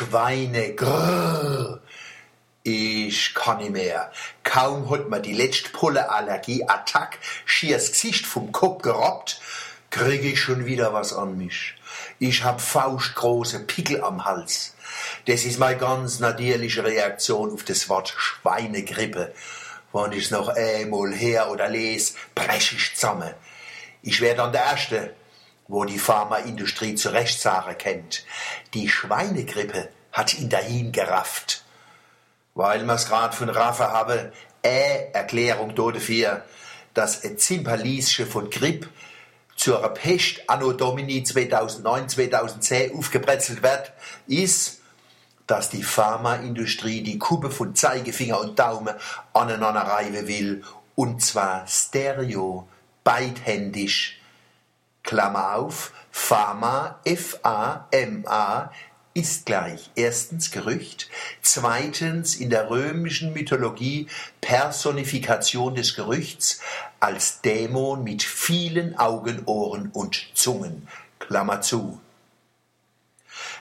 Schweine, grrr. Ich kann nicht mehr. Kaum hat mir die letzte Pollenallergie-Attack schiers Gesicht vom Kopf gerobbt, krieg ich schon wieder was an mich. Ich hab faustgroße Pickel am Hals. Das ist meine ganz natürliche Reaktion auf das Wort Schweinegrippe. Wenn ich's noch einmal her oder les, brech ich zusammen. Ich wär dann der Erste, wo die Pharmaindustrie zu Recht sagen kennt. Die Schweinegrippe hat ihn dahin gerafft. Weil mir's grad von Raffe habe, äh Erklärung dafür, dass ein Zimperliesche von Grippe zur Pest anno Domini 2009, 2010 aufgebrezelt wird, ist, dass die Pharmaindustrie die Kuppe von Zeigefinger und Daumen aneinander reiben will, und zwar stereo, beidhändig, Klammer auf, Pharma, F-A-M-A, ist gleich erstens Gerücht, zweitens in der römischen Mythologie Personifikation des Gerüchts als Dämon mit vielen Augen, Ohren und Zungen. Klammer zu.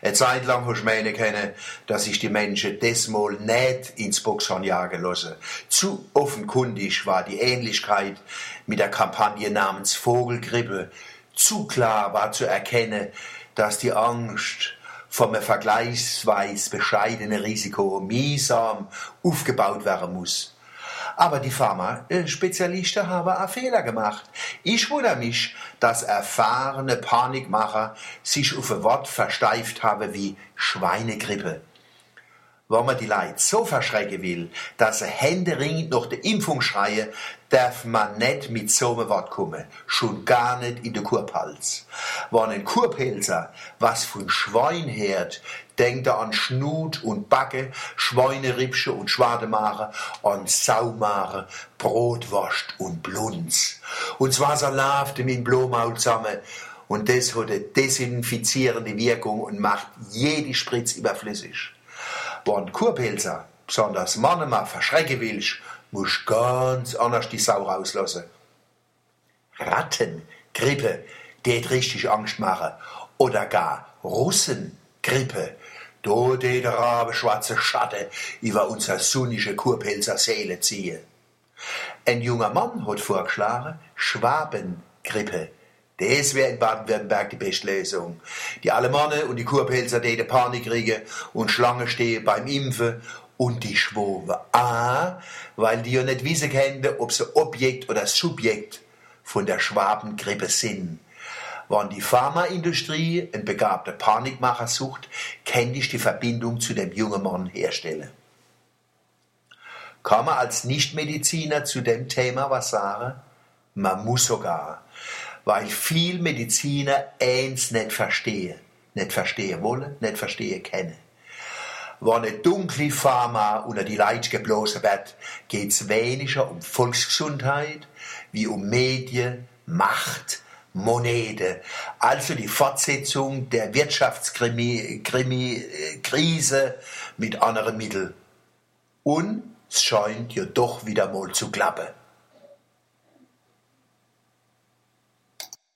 Eine Zeit lang hast du meine kennen, dass sich die Menschen desmal nicht ins Boxhorn jagen lassen. Zu offenkundig war die Ähnlichkeit mit der Kampagne namens Vogelgrippe, zu klar war zu erkennen, dass die Angst vom vergleichsweise bescheidenen Risiko mühsam aufgebaut werden muss. Aber die Pharma-Spezialisten haben auch Fehler gemacht. Ich wundere mich, dass erfahrene Panikmacher sich auf ein Wort versteift haben wie Schweinegrippe wenn man die Leute so verschrecken will, dass sie händeringend nach der Impfung schreien, darf man nicht mit so einem Wort kommen. Schon gar nicht in der Kurpalz. Wenn ein Kurpelzer was von Schwein hört, denkt er an Schnut und Backe, Schweinerippsche und Schwademare, an Saumare, Brotwurst und Blunz. Und zwar so läuft mit Blomaul zusammen. Und das hat eine desinfizierende Wirkung und macht jede Spritz überflüssig. Wenn Kurpelzer, besonders Mannemann, verschrecken willst, musst du ganz anders die Sau rauslassen. Rattengrippe, die richtig Angst machen. Oder gar Russengrippe, da die der Rabe schwarze Schatten über unsere sonnige Kurpelzer Seele ziehen. Ein junger Mann hat vorgeschlagen, Schwabengrippe. Das wäre in Baden-Württemberg die beste Lösung. Die Alemannen und die Kurpelzer, die Panik kriegen und Schlange stehen beim Impfen und die Schwoben. Ah, weil die ja nicht wissen können, ob sie Objekt oder Subjekt von der Schwabengrippe sind. Wenn die Pharmaindustrie ein begabter Panikmacher sucht, kann ich die Verbindung zu dem jungen Mann herstellen. Kann man als Nichtmediziner zu dem Thema was sagen? Man muss sogar weil viel Mediziner eins nicht verstehen. Nicht verstehen wollen, nicht verstehen können. Wenn eine dunkle Pharma unter die Leute geblasen wird, geht es weniger um Volksgesundheit wie um Medien, Macht, Monete, also die Fortsetzung der Wirtschaftskrise mit anderen Mitteln. Und es scheint ja doch wieder mal zu klappen.